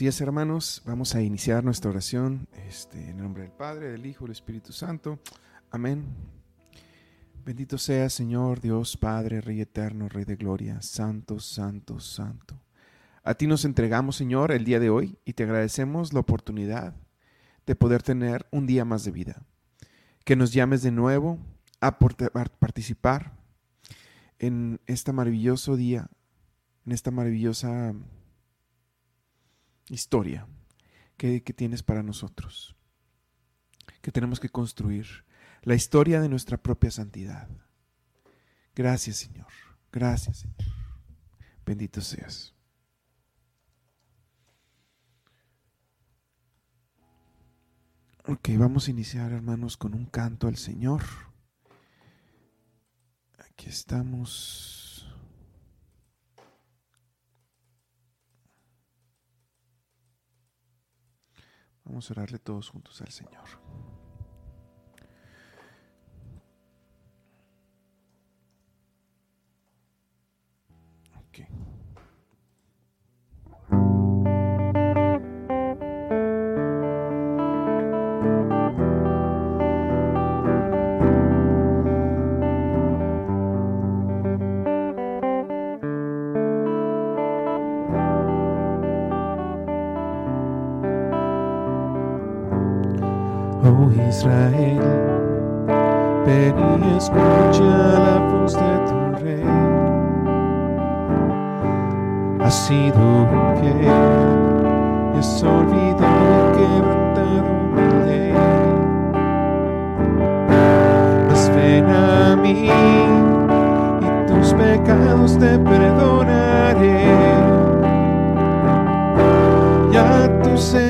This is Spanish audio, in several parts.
Días hermanos, vamos a iniciar nuestra oración este, en el nombre del Padre, del Hijo del Espíritu Santo. Amén. Bendito sea Señor Dios Padre, Rey eterno, Rey de gloria, Santo, Santo, Santo. A ti nos entregamos Señor el día de hoy y te agradecemos la oportunidad de poder tener un día más de vida. Que nos llames de nuevo a participar en este maravilloso día, en esta maravillosa historia que, tienes para nosotros, que tenemos que construir, la historia de nuestra propia santidad. Gracias Señor, gracias Señor. Bendito seas. Ok, vamos a iniciar hermanos con un canto al Señor. Aquí estamos. Vamos a orarle todos juntos al Señor. Israel, ven y escucha la voz de tu rey. Ha sido infiel, es olvidado quebrantado humilde. Mas ven a mí y tus pecados te perdonaré. Ya tu Señor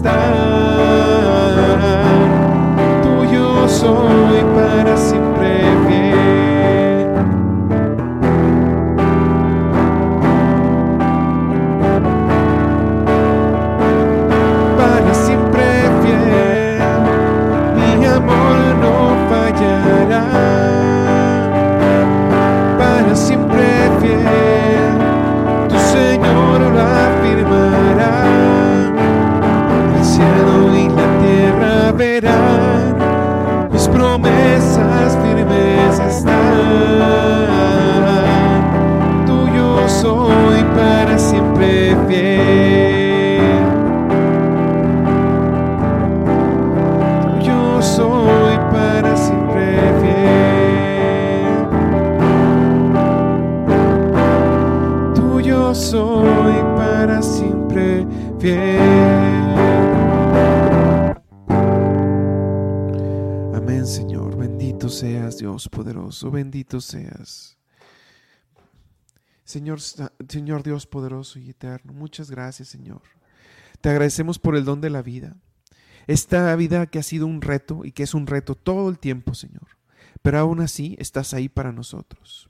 están. tuyo soy para siempre fiel. Seas, Dios poderoso. Bendito seas. Señor, Señor Dios poderoso y eterno, muchas gracias, Señor. Te agradecemos por el don de la vida. Esta vida que ha sido un reto y que es un reto todo el tiempo, Señor. Pero aún así estás ahí para nosotros.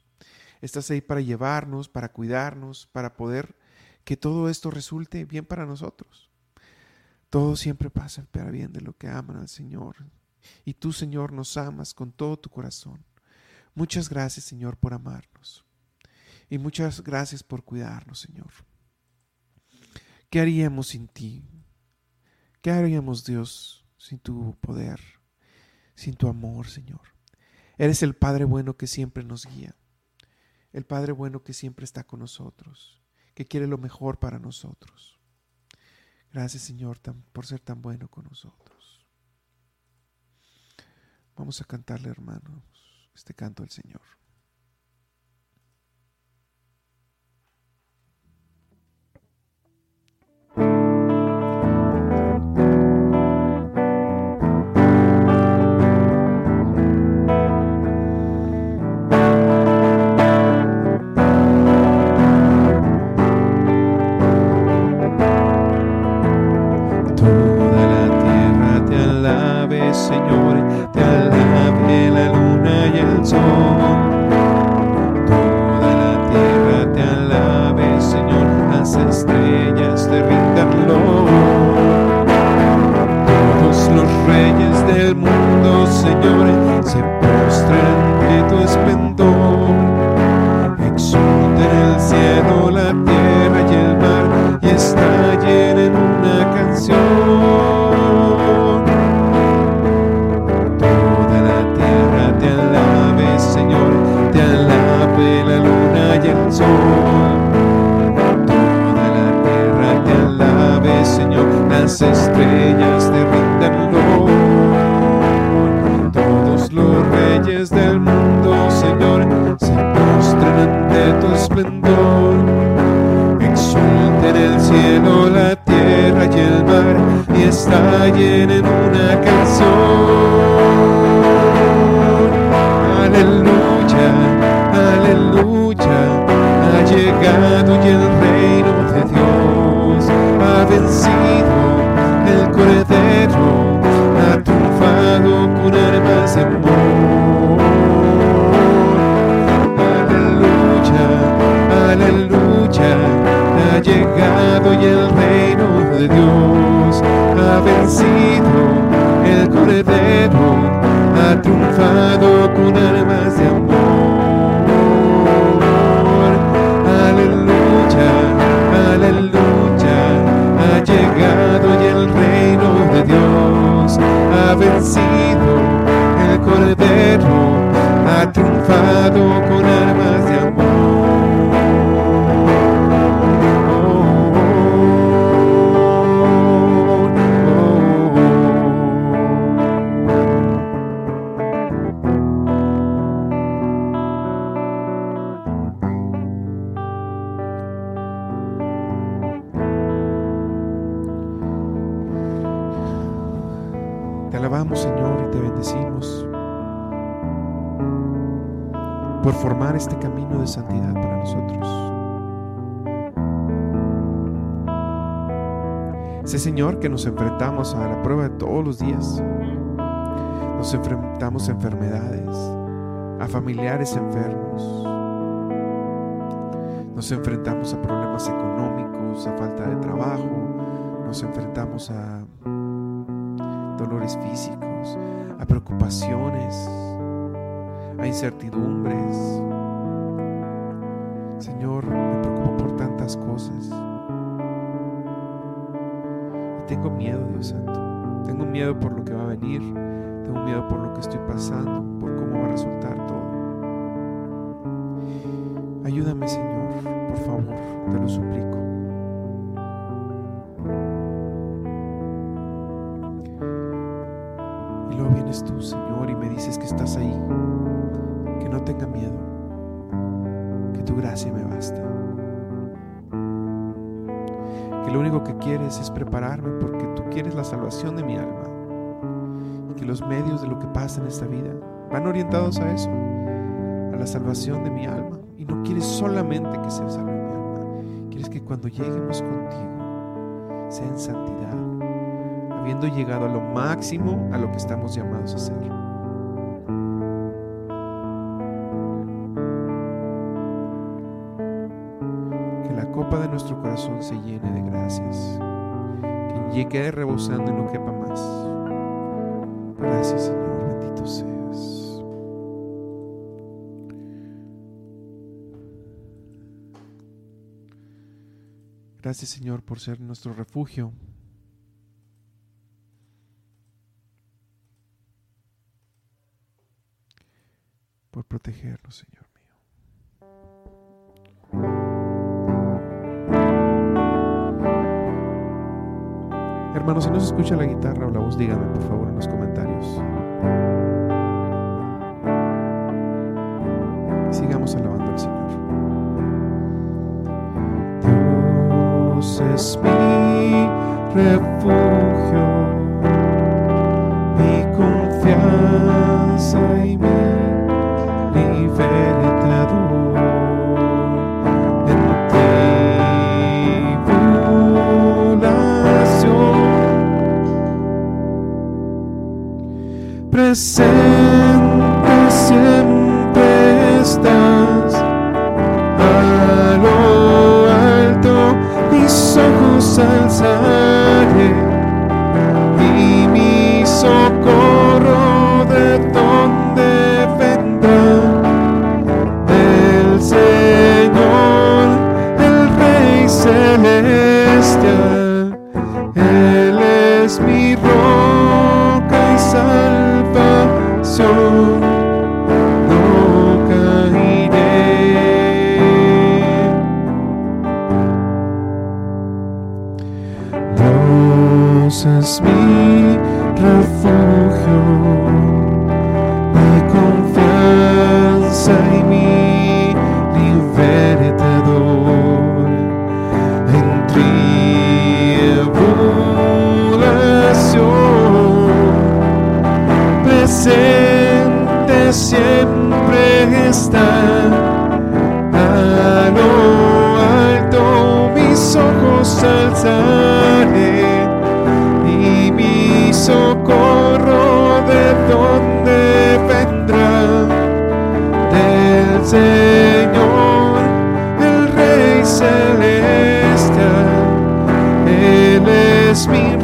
Estás ahí para llevarnos, para cuidarnos, para poder que todo esto resulte bien para nosotros. Todo siempre pasa para bien de lo que aman al Señor. Y tú, Señor, nos amas con todo tu corazón. Muchas gracias, Señor, por amarnos. Y muchas gracias por cuidarnos, Señor. ¿Qué haríamos sin ti? ¿Qué haríamos, Dios, sin tu poder, sin tu amor, Señor? Eres el Padre bueno que siempre nos guía, el Padre bueno que siempre está con nosotros, que quiere lo mejor para nosotros. Gracias, Señor, por ser tan bueno con nosotros. Vamos a cantarle, hermanos, este canto al Señor. estrellas. Que nos enfrentamos a la prueba de todos los días. Nos enfrentamos a enfermedades, a familiares enfermos. Nos enfrentamos a problemas económicos, a falta de trabajo. Nos enfrentamos a dolores físicos, a preocupaciones, a incertidumbres. Señor, me preocupo por tantas cosas. Tengo miedo, Dios Santo. Tengo miedo por lo que va a venir. Tengo miedo por lo que estoy pasando, por cómo va a resultar todo. Ayúdame, Señor, por favor, te lo suplico. Y luego vienes tú, Señor, y me dices que estás ahí, que no tenga miedo, que tu gracia me basta. Lo único que quieres es prepararme porque tú quieres la salvación de mi alma y que los medios de lo que pasa en esta vida van orientados a eso, a la salvación de mi alma. Y no quieres solamente que se salve mi alma, quieres que cuando lleguemos contigo sea en santidad, habiendo llegado a lo máximo a lo que estamos llamados a de nuestro corazón se llene de gracias, que quede rebosando y no quepa más. Gracias Señor, bendito seas. Gracias Señor por ser nuestro refugio. Por protegernos, Señor. Hermanos, si no se escucha la guitarra o la voz, díganme por favor en los comentarios. Sigamos alabando al Señor. Dios es mi refugio, Él es mi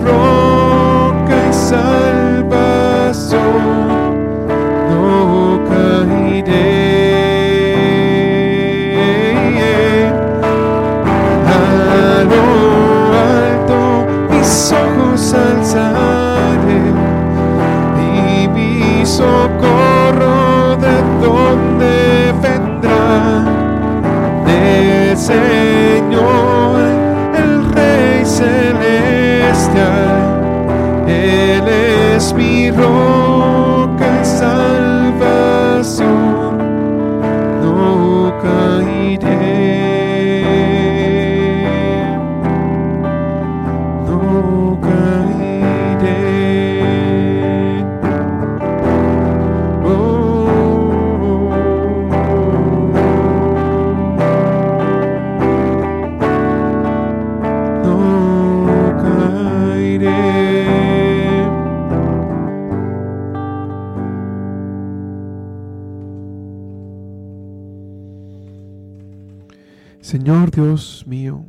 Señor Dios mío,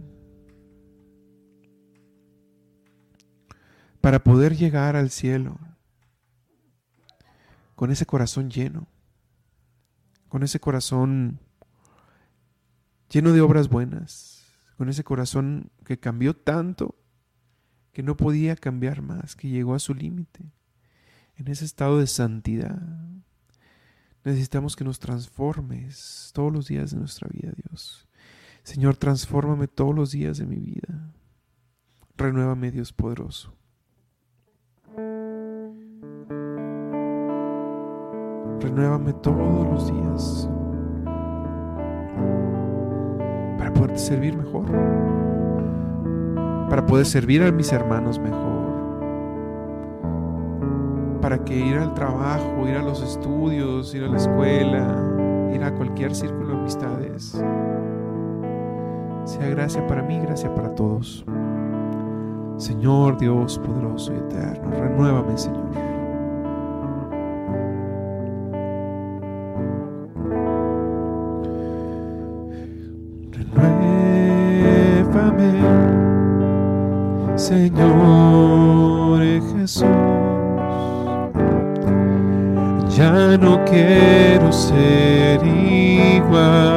para poder llegar al cielo con ese corazón lleno, con ese corazón lleno de obras buenas, con ese corazón que cambió tanto que no podía cambiar más, que llegó a su límite, en ese estado de santidad. Necesitamos que nos transformes todos los días de nuestra vida, Dios. Señor, transfórmame todos los días de mi vida. Renuévame, Dios poderoso. Renuévame todos los días para poderte servir mejor, para poder servir a mis hermanos mejor, para que ir al trabajo, ir a los estudios, ir a la escuela, ir a cualquier círculo de amistades, sea gracia para mí, gracia para todos. Señor Dios poderoso y eterno, renuévame, Señor. Renuévame, Señor Jesús. Ya no quiero ser igual.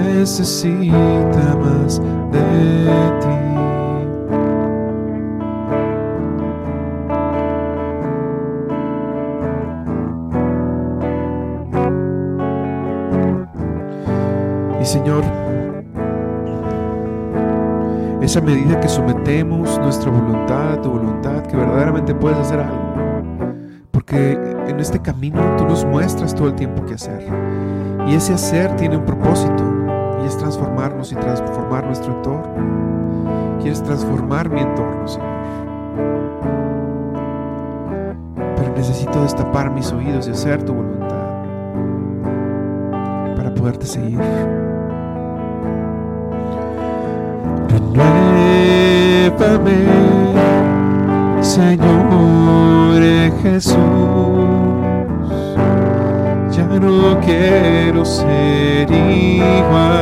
necesita más de ti. Y Señor, esa medida que sometemos nuestra voluntad, tu voluntad, que verdaderamente puedes hacer algo porque en este camino tú nos muestras todo el tiempo qué hacer. Y ese hacer tiene un propósito y es transformarnos y transformar nuestro entorno. Quieres transformar mi entorno, Señor. Pero necesito destapar mis oídos y hacer tu voluntad para poderte seguir. Renuévame, Señor Jesús, no quiero ser igual.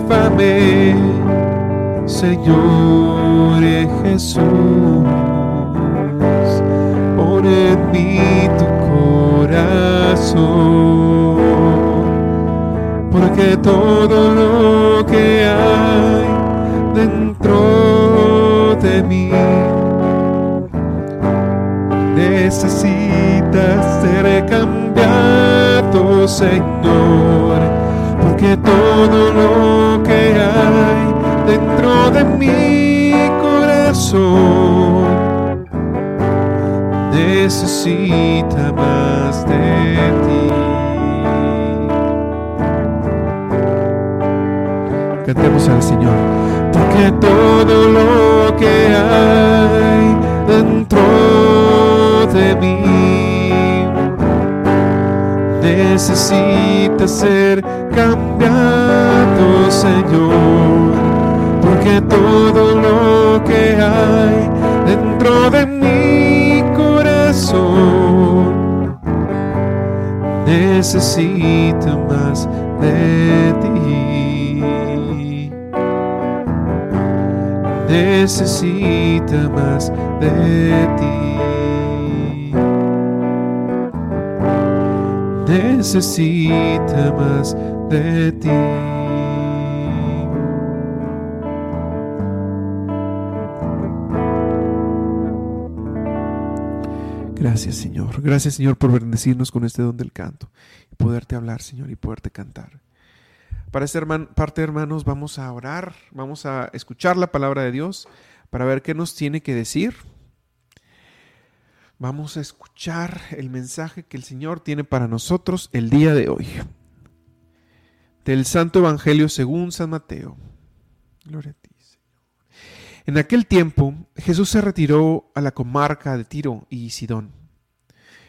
Renuévame, Señor Jesús, pon en mí tu corazón, porque todo lo que hay dentro de mí. Necesitas ser cambiado, Señor, porque todo lo que hay dentro de mi corazón necesita más de ti. Cantemos al Señor porque todo lo que hay dentro de mí necesita ser cambiado, Señor, porque todo lo que hay dentro de mi corazón necesita más de ti. necesita más de ti. Necesita más de ti. Gracias Señor, gracias Señor por bendecirnos con este don del canto y poderte hablar Señor y poderte cantar. Para esta parte, hermanos, vamos a orar, vamos a escuchar la palabra de Dios para ver qué nos tiene que decir. Vamos a escuchar el mensaje que el Señor tiene para nosotros el día de hoy. Del Santo Evangelio según San Mateo. Gloria a ti. En aquel tiempo Jesús se retiró a la comarca de Tiro y Sidón.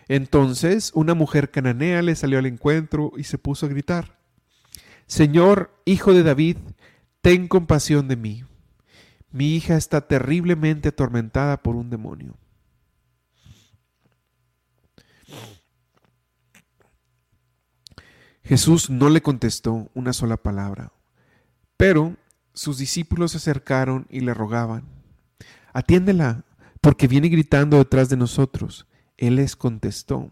Entonces una mujer cananea le salió al encuentro y se puso a gritar Señor, hijo de David, ten compasión de mí. Mi hija está terriblemente atormentada por un demonio. Jesús no le contestó una sola palabra, pero sus discípulos se acercaron y le rogaban, Atiéndela, porque viene gritando detrás de nosotros. Él les contestó,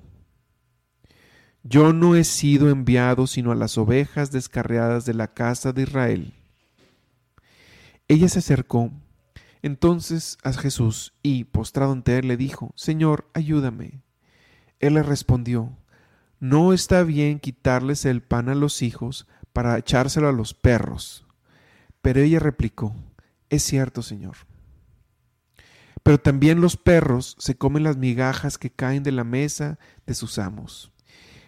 Yo no he sido enviado sino a las ovejas descarriadas de la casa de Israel. Ella se acercó entonces a Jesús y, postrado ante él, le dijo, Señor, ayúdame. Él le respondió, No está bien quitarles el pan a los hijos para echárselo a los perros. Pero ella replicó, Es cierto, Señor. Pero también los perros se comen las migajas que caen de la mesa de sus amos.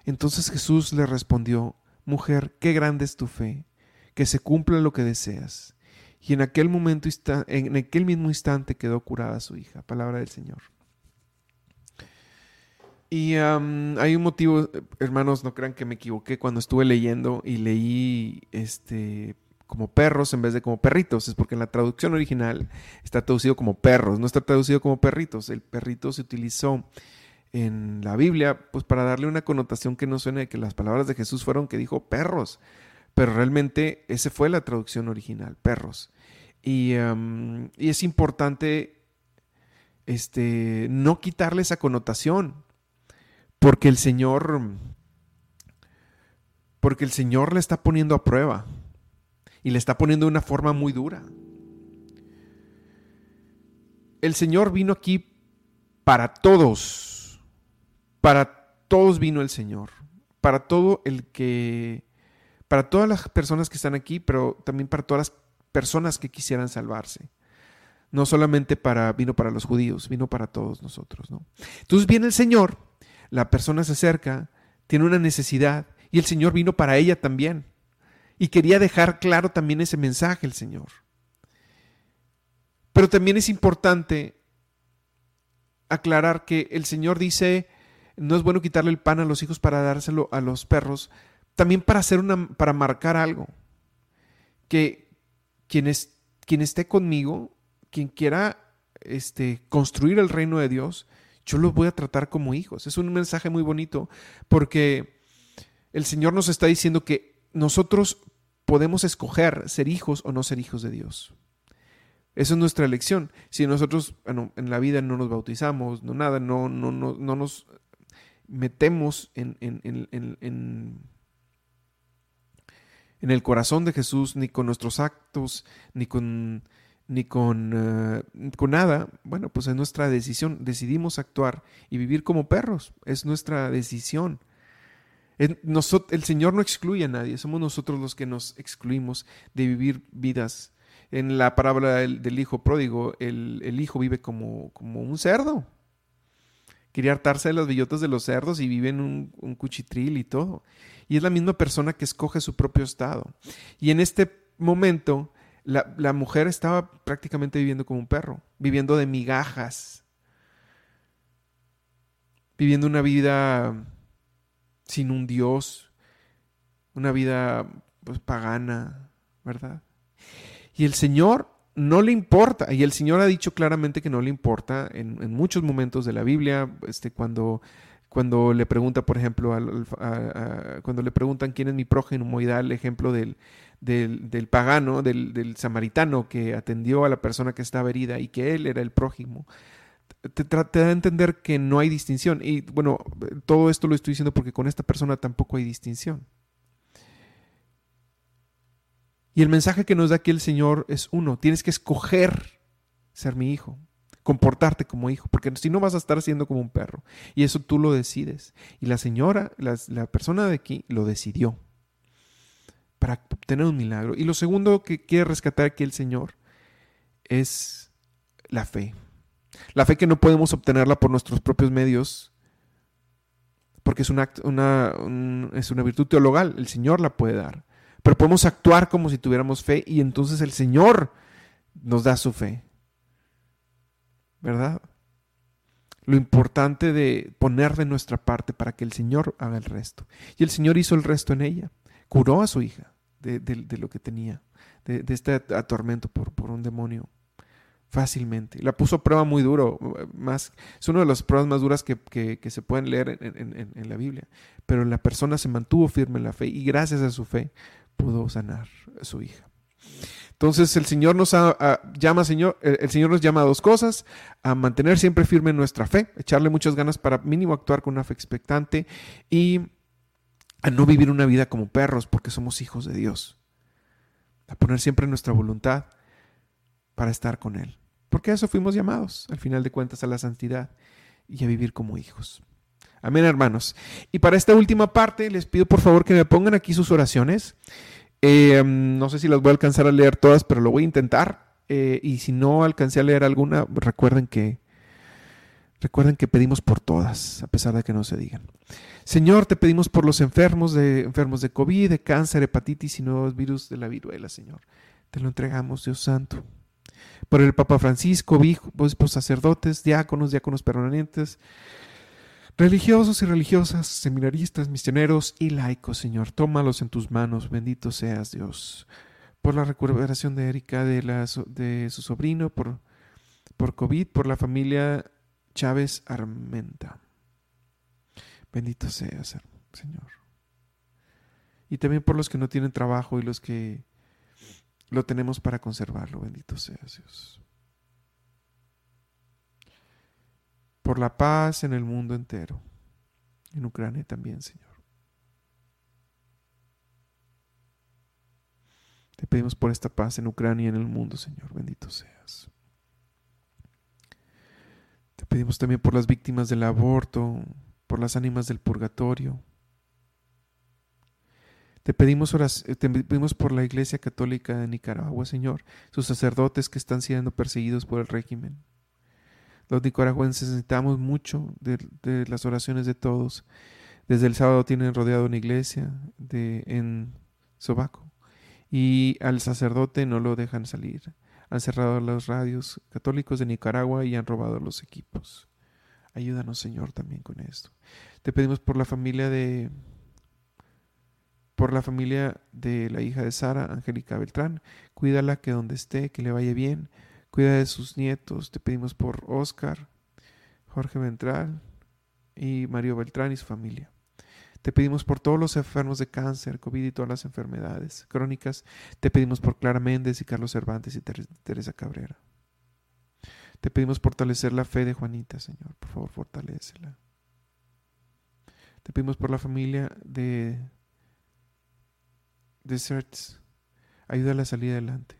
Entonces Jesús le respondió, Mujer, qué grande es tu fe, que se cumpla lo que deseas. Y en aquel momento, en aquel mismo instante quedó curada su hija. Palabra del Señor. Y hay un motivo, hermanos, no crean que me equivoqué cuando estuve leyendo y leí este como perros en vez de como perritos, es porque en la traducción original está traducido como perros, no está traducido como perritos. El perrito se utilizó en la Biblia pues para darle una connotación que no suene de que las palabras de Jesús fueron que dijo perros, pero realmente esa fue la traducción original, perros. Y, y es importante este, no quitarle esa connotación, porque el Señor, porque el Señor le está poniendo a prueba y le está poniendo de una forma muy dura. El Señor vino aquí para todos, para todos vino el Señor, para todo el que, para todas las personas que están aquí, pero también para todas las personas que quisieran salvarse. No solamente para, vino para los judíos, vino para todos nosotros, ¿no? Entonces viene el Señor, la persona se acerca, tiene una necesidad, y el Señor vino para ella también. Y quería dejar claro también ese mensaje el Señor. Pero también es importante aclarar que el Señor dice, no es bueno quitarle el pan a los hijos para dárselo a los perros, también para hacer una para marcar algo. Que quien, es, quien esté conmigo, quien quiera este, construir el reino de Dios, yo los voy a tratar como hijos. Es un mensaje muy bonito porque el Señor nos está diciendo que nosotros podemos escoger ser hijos o no ser hijos de Dios. Esa es nuestra elección. Si nosotros en la vida no nos bautizamos, no nada, no, no, no, no nos metemos en, en, en, en, el corazón de Jesús, ni con nuestros actos, ni con, ni con, eh, con nada, bueno, pues es nuestra decisión. Decidimos actuar y vivir como perros. Es nuestra decisión. El, Señor no excluye a nadie, somos nosotros los que nos excluimos de vivir vidas. En la parábola del, hijo pródigo, el, hijo vive como, como, un cerdo. Quería hartarse de las bellotas de los cerdos y vive en un, cuchitril y todo. Y es la misma persona que escoge su propio estado. Y en este momento, la, la mujer estaba prácticamente viviendo como un perro, viviendo de migajas, viviendo una vida sin un Dios, una vida pues, pagana, ¿verdad? Y el Señor no le importa, y el Señor ha dicho claramente que no le importa en, muchos momentos de la Biblia, este, cuando, cuando le pregunta, por ejemplo, cuando le preguntan quién es mi prójimo y da el ejemplo del, del, pagano, del, del, samaritano que atendió a la persona que estaba herida y que él era el prójimo te, da a entender que no hay distinción. Y bueno, todo esto lo estoy diciendo porque con esta persona tampoco hay distinción. Y el mensaje que nos da aquí el Señor es uno, tienes que escoger ser mi hijo, comportarte como hijo, porque si no vas a estar siendo como un perro. Y eso tú lo decides. Y la señora, la, la persona de aquí, lo decidió para obtener un milagro. Y lo segundo que quiere rescatar aquí el Señor es la fe. La fe que no podemos obtenerla por nuestros propios medios, porque es una, es una virtud teologal, el Señor la puede dar. Pero podemos actuar como si tuviéramos fe y entonces el Señor nos da su fe. ¿Verdad? Lo importante de poner de nuestra parte para que el Señor haga el resto. Y el Señor hizo el resto en ella. Curó a su hija de, lo que tenía, de, este atormento por, un demonio fácilmente. La puso a prueba muy duro. Más, es una de las pruebas más duras que, se pueden leer en, la Biblia. Pero la persona se mantuvo firme en la fe y gracias a su fe pudo sanar a su hija. Entonces el Señor nos llama, Señor, el Señor nos llama a dos cosas, a mantener siempre firme nuestra fe, echarle muchas ganas para mínimo actuar con una fe expectante y a no vivir una vida como perros porque somos hijos de Dios. A poner siempre nuestra voluntad para estar con Él. Porque a eso fuimos llamados, al final de cuentas, a la santidad y a vivir como hijos. Amén, hermanos. Y para esta última parte, les pido por favor que me pongan aquí sus oraciones. Eh, no sé si las voy a alcanzar a leer todas, pero lo voy a intentar. Eh, y si no alcancé a leer alguna, recuerden que recuerden que pedimos por todas, a pesar de que no se digan. Señor, te pedimos por los enfermos de enfermos de COVID, de cáncer, hepatitis y nuevos virus de la viruela, Señor. Te lo entregamos, Dios Santo. Por el Papa Francisco, obispos, sacerdotes, diáconos, diáconos permanentes, Religiosos y religiosas, seminaristas, misioneros y laicos, Señor, tómalos en tus manos, bendito seas Dios. Por la recuperación de Erika, de, su sobrino, por, por COVID, por la familia Chávez Armenta. Bendito seas, Señor. Y también por los que no tienen trabajo y los que lo tenemos para conservarlo, bendito seas Dios. Por la paz en el mundo entero, en Ucrania también, Señor. Te pedimos por esta paz en Ucrania y en el mundo, Señor, bendito seas. Te pedimos también por las víctimas del aborto, por las ánimas del purgatorio. Te pedimos, te pedimos por la Iglesia Católica de Nicaragua, Señor, sus sacerdotes que están siendo perseguidos por el régimen. Los nicaragüenses necesitamos mucho de, las oraciones de todos. Desde el sábado tienen rodeado una iglesia de, en Sobaco y al sacerdote no lo dejan salir. Han cerrado los radios católicos de Nicaragua y han robado los equipos. Ayúdanos, Señor, también con esto. Te pedimos por la familia de por la familia de la hija de Sara, Angélica Beltrán. Cuídala que donde esté, que le vaya bien. Cuida de sus nietos. Te pedimos por Oscar, Jorge Ventral y Mario Beltrán y su familia. Te pedimos por todos los enfermos de cáncer, COVID y todas las enfermedades crónicas. Te pedimos por Clara Méndez y Carlos Cervantes y Teresa Cabrera. Te pedimos fortalecer la fe de Juanita, Señor. Por favor, fortalecela. Te pedimos por la familia de, de Ayúdala a salir adelante.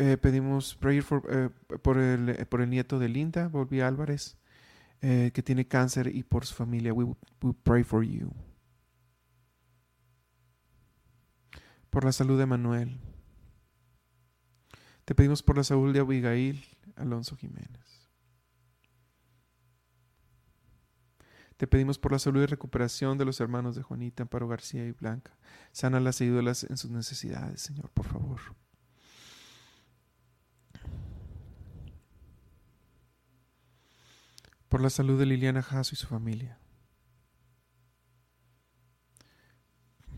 Eh, pedimos prayer eh, por, el, eh, por el nieto de Linda, Volví Álvarez, que tiene cáncer y por su familia. We, pray for you. Por la salud de Manuel. Te pedimos por la salud de Abigail Alonso Jiménez. Te pedimos por la salud y recuperación de los hermanos de Juanita, Amparo García y Blanca. Sana las ayúdalas en sus necesidades, Señor, por favor. Por la salud de Liliana Jasso y su familia.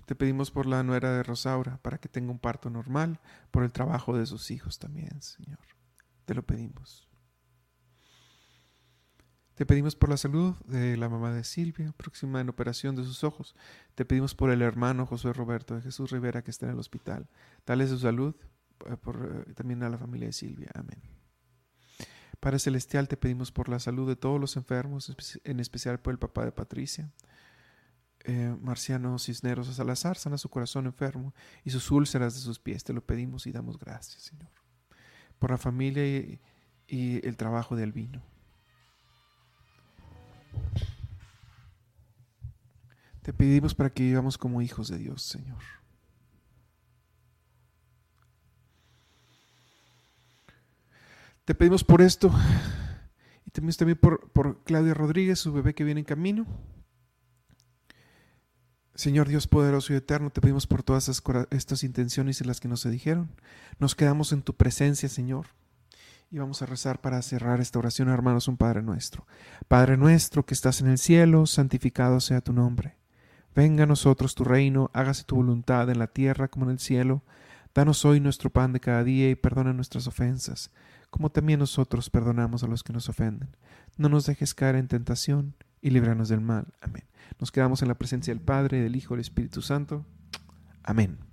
Te pedimos por la nuera de Rosaura, para que tenga un parto normal, por el trabajo de sus hijos también, Señor. Te lo pedimos. Te pedimos por la salud de la mamá de Silvia, próxima en operación de sus ojos. Te pedimos por el hermano José Roberto de Jesús Rivera que está en el hospital. Dale su salud eh, eh, también a la familia de Silvia. Amén. Padre Celestial, te pedimos por la salud de todos los enfermos, en especial por el papá de Patricia. Eh, Marciano Cisneros a Salazar, sana su corazón enfermo y sus úlceras de sus pies. Te lo pedimos y damos gracias, Señor. Por la familia y, y el trabajo del vino. Te pedimos para que vivamos como hijos de Dios, Señor. Te pedimos por esto y también, también por, por Claudia Rodríguez, su bebé que viene en camino. Señor Dios poderoso y eterno, te pedimos por todas estas intenciones y las que nos se dijeron. Nos quedamos en tu presencia, Señor. Y vamos a rezar para cerrar esta oración, hermanos, un Padre nuestro. Padre nuestro que estás en el cielo, santificado sea tu nombre. Venga a nosotros tu reino, hágase tu voluntad en la tierra como en el cielo. Danos hoy nuestro pan de cada día y perdona nuestras ofensas como también nosotros perdonamos a los que nos ofenden. No nos dejes caer en tentación y líbranos del mal. Amén. Nos quedamos en la presencia del Padre, del Hijo y del Espíritu Santo. Amén.